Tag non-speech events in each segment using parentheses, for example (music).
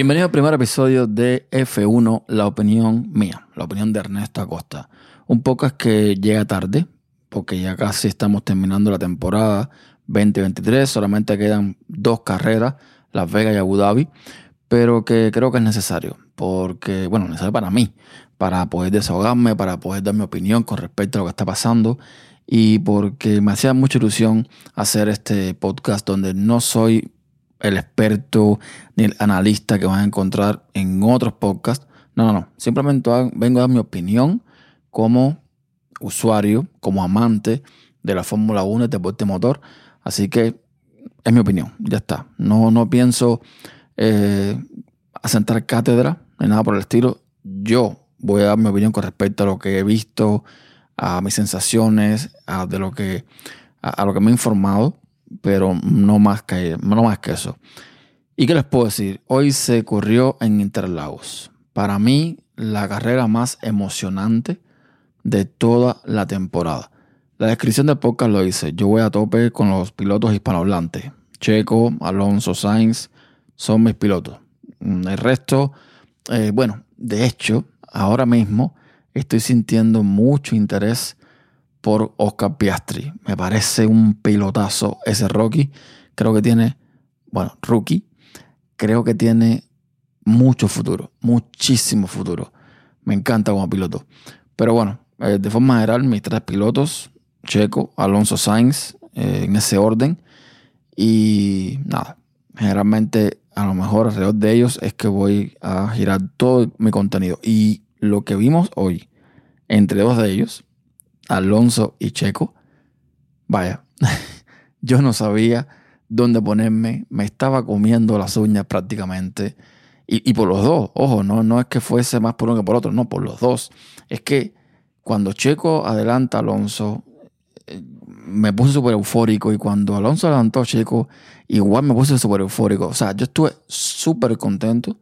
Bienvenido al primer episodio de F1, la opinión mía, la opinión de Ernesto Acosta. Un podcast que llega tarde, porque ya casi estamos terminando la temporada 2023, solamente quedan dos carreras, Las Vegas y Abu Dhabi, pero que creo que es necesario, porque, bueno, necesario para mí, para poder desahogarme, para poder dar mi opinión con respecto a lo que está pasando y porque me hacía mucha ilusión hacer este podcast donde no soy el experto ni el analista que van a encontrar en otros podcasts. No, no, no. Simplemente vengo a dar mi opinión como usuario, como amante de la Fórmula 1 de deporte motor. Así que es mi opinión, ya está. No, no pienso eh, asentar cátedra ni nada por el estilo. Yo voy a dar mi opinión con respecto a lo que he visto, a mis sensaciones, a, de lo que, a, lo que me he informado, pero no más, que, no más que eso. ¿Y qué les puedo decir? Hoy se corrió en Interlagos. Para mí, la carrera más emocionante de toda la temporada. La descripción del podcast lo dice. Yo voy a tope con los pilotos hispanohablantes. Checo, Alonso, Sainz son mis pilotos. El resto, eh, bueno, de hecho, ahora mismo estoy sintiendo mucho interés por Oscar Piastri. Me parece un pilotazo ese Rocky. Creo que tiene, bueno, rookie. Creo que tiene mucho futuro, muchísimo futuro. Me encanta como piloto. Pero bueno, eh, de forma general, mis tres pilotos, Checo, Alonso Sainz, eh, en ese orden. Y nada, generalmente a lo mejor alrededor de ellos es que voy a girar todo mi contenido. Y lo que vimos hoy entre dos de ellos, Alonso y Checo, vaya, (laughs) yo no sabía dónde ponerme, me estaba comiendo las uñas prácticamente. Y, por los dos, ojo, no, no es que fuese más por uno que por otro, no, por los dos. Es que cuando Checo adelanta a Alonso, eh, me puse súper eufórico y cuando Alonso adelantó a Checo, igual me puse súper eufórico. O sea, yo estuve súper contento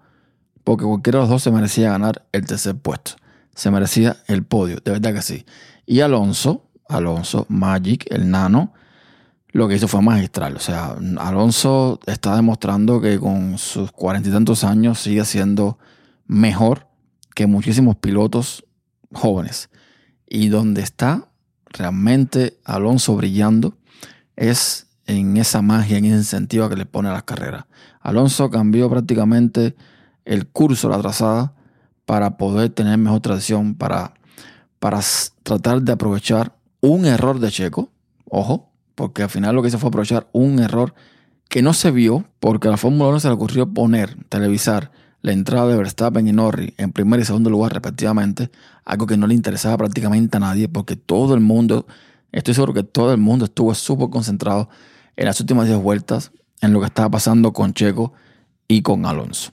porque cualquiera de los dos se merecía ganar el tercer puesto. Se merecía el podio, de verdad que sí. Y Alonso, Alonso, Magic, el nano, lo que hizo fue magistral. O sea, Alonso está demostrando que con sus cuarenta y tantos años sigue siendo mejor que muchísimos pilotos jóvenes. Y donde está realmente Alonso brillando es en esa magia, en ese incentivo que le pone a las carreras. Alonso cambió prácticamente el curso, la trazada, para poder tener mejor tracción, para, para tratar de aprovechar un error de Checo, ojo, porque al final lo que hizo fue aprovechar un error que no se vio porque a la Fórmula 1 se le ocurrió poner, televisar la entrada de Verstappen y Norris en primer y segundo lugar respectivamente, algo que no le interesaba prácticamente a nadie porque todo el mundo, estoy seguro que todo el mundo estuvo súper concentrado en las últimas 10 vueltas en lo que estaba pasando con Checo y con Alonso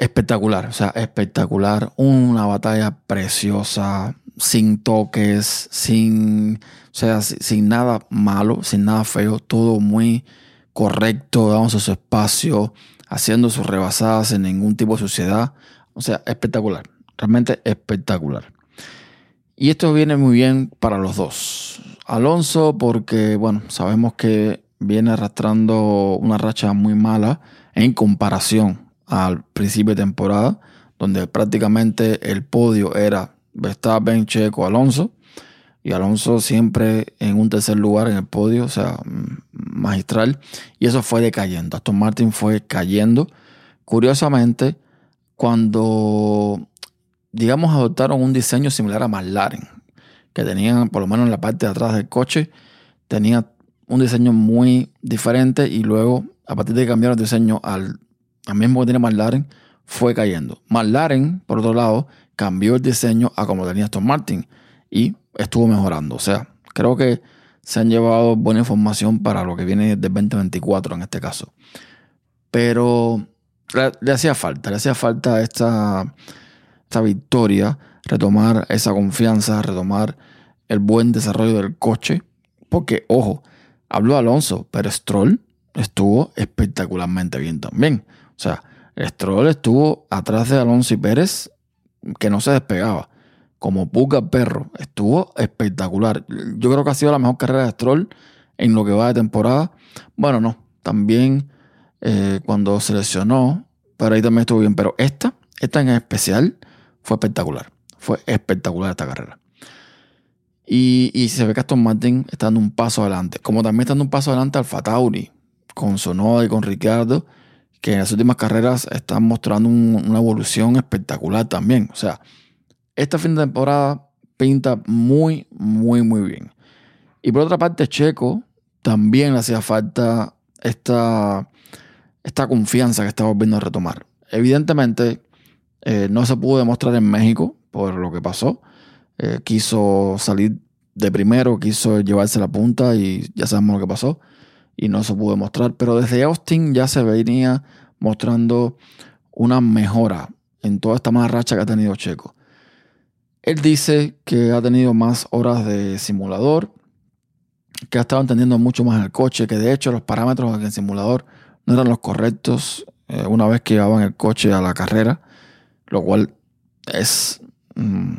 espectacular, o sea, espectacular. Una batalla preciosa, sin toques, sin, o sea, sin, nada malo, sin nada feo, todo muy correcto, dando su espacio, haciendo sus rebasadas sin ningún tipo de suciedad. O sea, espectacular, realmente espectacular. Y esto viene muy bien para los dos. Alonso, porque, bueno, sabemos que viene arrastrando una racha muy mala en comparación al principio de temporada, donde prácticamente el podio era Verstappen, Checo, Alonso, y Alonso siempre en un tercer lugar en el podio, o sea, magistral, y eso fue decayendo. Aston Martin fue cayendo. Curiosamente, cuando, digamos, adoptaron un diseño similar a McLaren, que tenían, por lo menos en la parte de atrás del coche, tenía un diseño muy diferente y luego, a partir de cambiar el diseño al al mismo que tiene McLaren, fue cayendo. McLaren, por otro lado, cambió el diseño a como tenía Aston Martin y estuvo mejorando. O sea, creo que se han llevado buena información para lo que viene del 2024 en este caso. Pero le, hacía falta, le hacía falta esta, esta victoria, retomar esa confianza, retomar el buen desarrollo del coche. Porque, ojo, habló Alonso, pero Stroll estuvo espectacularmente bien también. O sea, Stroll estuvo atrás de Alonso y Pérez que no se despegaba. Como puga perro. Estuvo espectacular. Yo creo que ha sido la mejor carrera de Stroll en lo que va de temporada. Bueno, no. También eh, cuando se lesionó, pero ahí también estuvo bien. Pero esta, esta en especial, fue espectacular. Fue espectacular esta carrera. Y, y se ve que Aston Martin está dando un paso adelante. Como también está dando un paso adelante Alfa Tauri, con Sonoda y con Ricardo, que en las últimas carreras están mostrando una evolución espectacular también. O sea, esta fin de temporada pinta muy, muy, muy bien. Y por otra parte, Checo también le hacía falta esta, esta confianza que está volviendo a retomar. Evidentemente, eh, no se pudo demostrar en México por lo que pasó. Eh, quiso salir de primero, quiso llevarse la punta y ya sabemos lo que pasó. Y no se pudo demostrar. Pero desde Austin ya se venía mostrando una mejora en toda esta mala racha que ha tenido Checo. Él dice que ha tenido más horas de simulador, que ha estado entendiendo mucho más el coche, que de hecho los parámetros del simulador no eran los correctos eh, una vez que llevaban el coche a la carrera, lo cual es mm,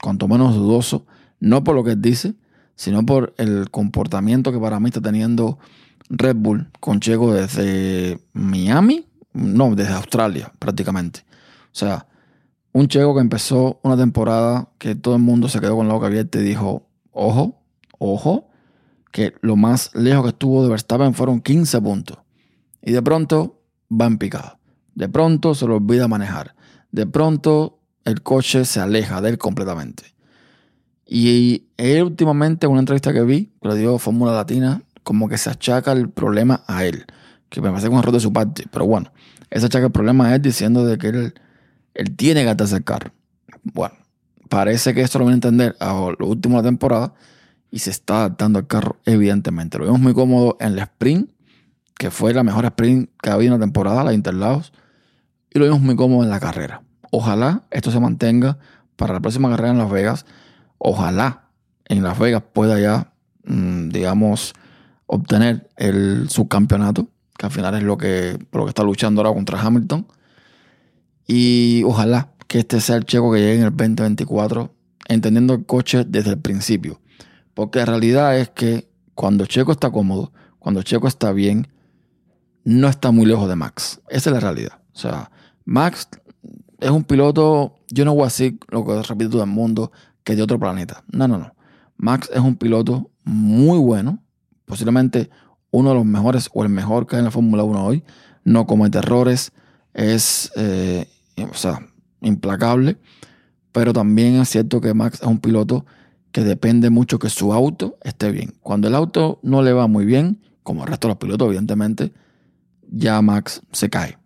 cuanto menos dudoso, no por lo que él dice, sino por el comportamiento que para mí está teniendo Red Bull con Checo desde Miami, no, desde Australia prácticamente. O sea, un Checo que empezó una temporada que todo el mundo se quedó con la boca abierta y dijo, ojo, ojo, que lo más lejos que estuvo de Verstappen fueron 15 puntos. Y de pronto va en picada. De pronto se lo olvida manejar. De pronto el coche se aleja de él completamente. Y él últimamente, en una entrevista que vi, que le dio Fórmula Latina, como que se achaca el problema a él. Que me parece un error de su parte. Pero bueno, ese achaca el problema a él diciendo de que él, él tiene que atarse el carro. Bueno, parece que esto lo viene a entender a lo último de la temporada y se está adaptando al carro, evidentemente. Lo vemos muy cómodo en la sprint, que fue la mejor sprint que ha habido en la temporada, la Interlagos, y lo vemos muy cómodo en la carrera. Ojalá esto se mantenga para la próxima carrera en Las Vegas. Ojalá en Las Vegas pueda ya, mm, digamos, obtener el subcampeonato, que al final es lo que, lo que está luchando ahora contra Hamilton. Y ojalá que este sea el checo que llegue en el 2024, entendiendo el coche desde el principio. Porque la realidad es que cuando Checo está cómodo, cuando Checo está bien, no está muy lejos de Max. Esa es la realidad. O sea, Max es un piloto, yo no voy a decir lo que repite todo el mundo, que de otro planeta. No, no, no. Max es un piloto muy bueno, posiblemente uno de los mejores o el mejor que hay en la Fórmula 1 hoy. No comete errores, es eh, o sea, implacable, pero también es cierto que Max es un piloto que depende mucho que su auto esté bien. Cuando el auto no le va muy bien, como el resto de los pilotos, evidentemente, ya Max se cae.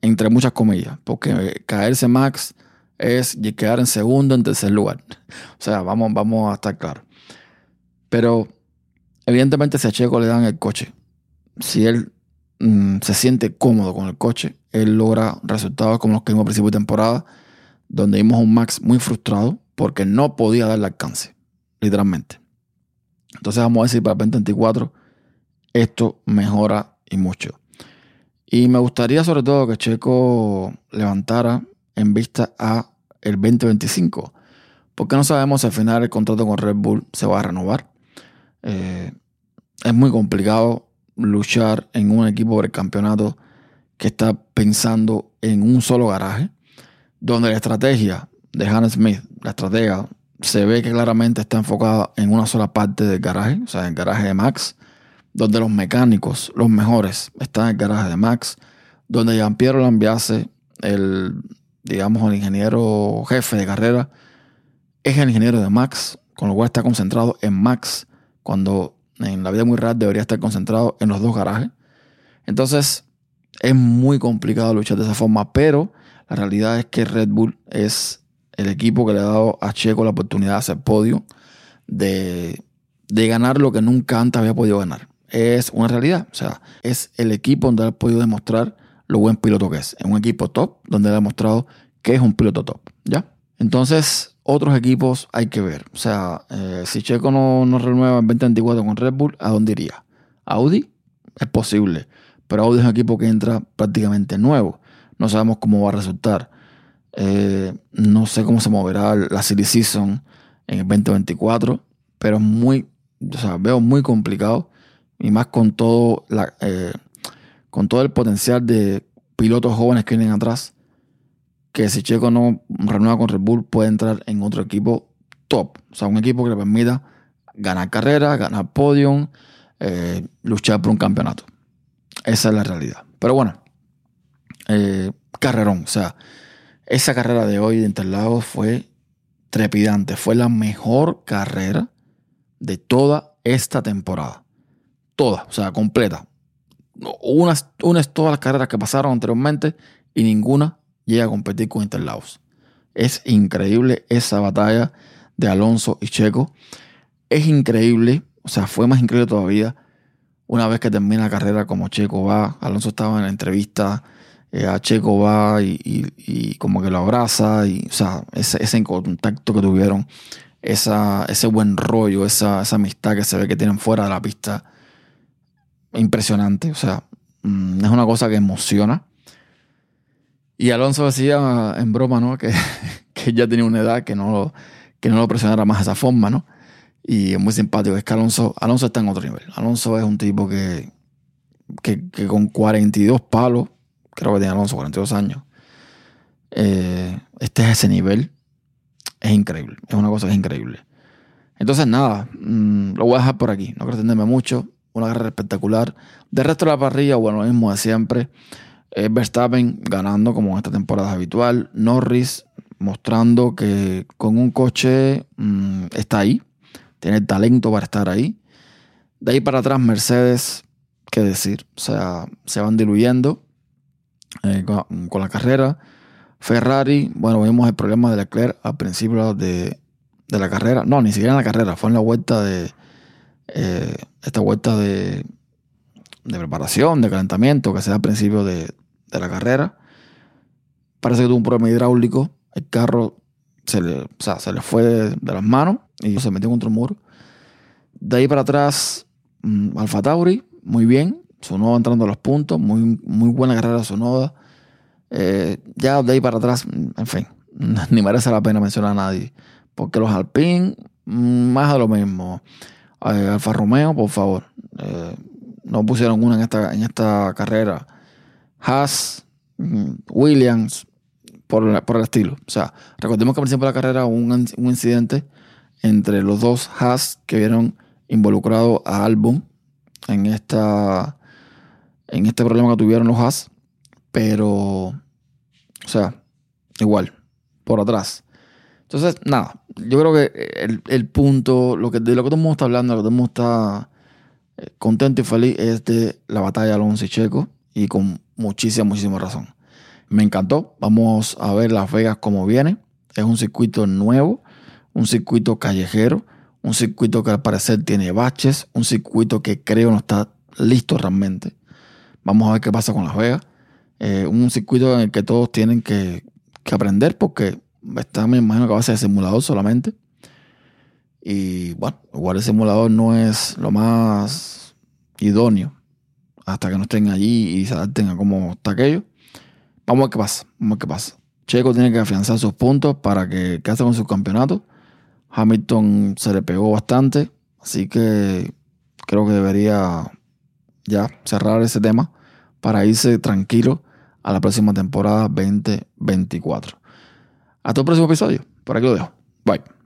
Entre muchas comillas, porque caerse Max es quedar en segundo, en tercer lugar. (laughs) O sea, vamos, vamos a estar claros. Pero evidentemente si a Checo le dan el coche, si él mm, se siente cómodo con el coche, él logra resultados como los que vimos a principio de temporada, donde vimos a un Max muy frustrado porque no podía darle alcance, literalmente. Entonces vamos a decir para el 2024 esto mejora y mucho. Y me gustaría sobre todo que Checo levantara en vista a el 2025, porque no sabemos si al final el contrato con Red Bull se va a renovar. Eh, es muy complicado luchar en un equipo por campeonato que está pensando en un solo garaje, donde la estrategia de Hannah Smith, la estratega, se ve que claramente está enfocada en una sola parte del garaje, o sea, en el garaje de Max, donde los mecánicos, los mejores, están en el garaje de Max, donde Jean-Pierre Lambiase, el, digamos, el ingeniero jefe de carrera, es el ingeniero de Max, con lo cual está concentrado en Max, cuando en la vida muy rara debería estar concentrado en los dos garajes. Entonces, es muy complicado luchar de esa forma, pero la realidad es que Red Bull es el equipo que le ha dado a Checo la oportunidad de hacer podio, de, ganar lo que nunca antes había podido ganar. Es una realidad. O sea, es el equipo donde ha podido demostrar lo buen piloto que es. Es un equipo top donde ha demostrado que es un piloto top. ¿Ya? Entonces, otros equipos hay que ver. O sea, eh, si Checo no, no renueva en 2024 con Red Bull, ¿a dónde iría? ¿Audi? Es posible. Pero Audi es un equipo que entra prácticamente nuevo. No sabemos cómo va a resultar. Eh, no sé cómo se moverá la City Season en el 2024, pero es muy, o sea, veo muy complicado y más con todo, la, eh, con todo el potencial de pilotos jóvenes que vienen atrás, que si Checo no renueva con Red Bull puede entrar en otro equipo top. O sea, un equipo que le permita ganar carreras, ganar podium, eh, luchar por un campeonato. Esa es la realidad. Pero bueno, eh, carrerón. O sea, esa carrera de hoy de Interlagos fue trepidante. Fue la mejor carrera de toda esta temporada. Toda, o sea, completa. Unas, unas todas las carreras que pasaron anteriormente y ninguna llega a competir con Interlagos. Es increíble esa batalla de Alonso y Checo. Es increíble, o sea, fue más increíble todavía una vez que termina la carrera como Checo va. Alonso estaba en la entrevista, eh, a Checo va y, como que lo abraza, y, o sea, ese, ese contacto que tuvieron, esa, ese buen rollo, esa, esa amistad que se ve que tienen fuera de la pista, impresionante, o sea, mm, es una cosa que emociona. Y Alonso decía en broma, ¿no? Que, (laughs) que ya tenía una edad que no, lo, que no lo presionara más de esa forma, ¿no? Y es muy simpático. Es que Alonso, Alonso está en otro nivel. Alonso es un tipo que, que, que con 42 palos, creo que tiene Alonso 42 años, eh, este es ese nivel. Es increíble. Es una cosa que es increíble. Entonces, nada, mm, lo voy a dejar por aquí. No quiero extenderme mucho. Una guerra espectacular. De resto de la parrilla, bueno, lo mismo de siempre. Verstappen ganando como en esta temporada habitual. Norris mostrando que con un coche mm, está ahí. Tiene talento para estar ahí. De ahí para atrás, Mercedes, qué decir. O sea, se van diluyendo eh, con, la carrera. Ferrari, bueno, vimos el problema de Leclerc al principio de, la carrera. No, ni siquiera en la carrera, fue en la vuelta de. Eh, esta vuelta de, de preparación, de calentamiento que se da al principio de, de la carrera. Parece que tuvo un problema hidráulico. El carro se le, se le fue de, las manos y se metió contra un muro. De ahí para atrás, mm, Alfa Tauri, muy bien. Sonoda entrando a los puntos, muy, muy buena carrera Sonoda. Eh, ya de ahí para atrás, en fin, (laughs) ni merece la pena mencionar a nadie. Porque los Alpine, mm, más de lo mismo. Eh, Alfa Romeo, por favor. Eh, no pusieron una en esta, en esta carrera. Haas, mm, Williams, por, el estilo. O sea, recordemos que al principio de la carrera hubo un, un incidente entre los dos Haas que vieron involucrado a Albon en esta en este problema que tuvieron los Haas, pero o sea, igual, por atrás. Entonces, nada, yo creo que el, punto, lo que, de lo que todo el mundo está hablando, lo que todo el mundo está eh, contento y feliz es de la batalla Alonso y Checo y con muchísima, muchísima razón. Me encantó. Vamos a ver Las Vegas como viene. Es un circuito nuevo, un circuito callejero, un circuito que al parecer tiene baches, un circuito que creo no está listo realmente. Vamos a ver qué pasa con Las Vegas. Eh, un circuito en el que todos tienen que, aprender porque está, me imagino que va a ser simulador solamente. Y bueno, igual el simulador no es lo más idóneo hasta que no estén allí y se adapten a cómo está aquello. Vamos a ver qué pasa. Vamos a ver qué pasa. Checo tiene que afianzar sus puntos para que case con su campeonato. Hamilton se le pegó bastante, así que creo que debería ya cerrar ese tema para irse tranquilo a la próxima temporada 2024. Hasta el próximo episodio. Por aquí lo dejo. Bye.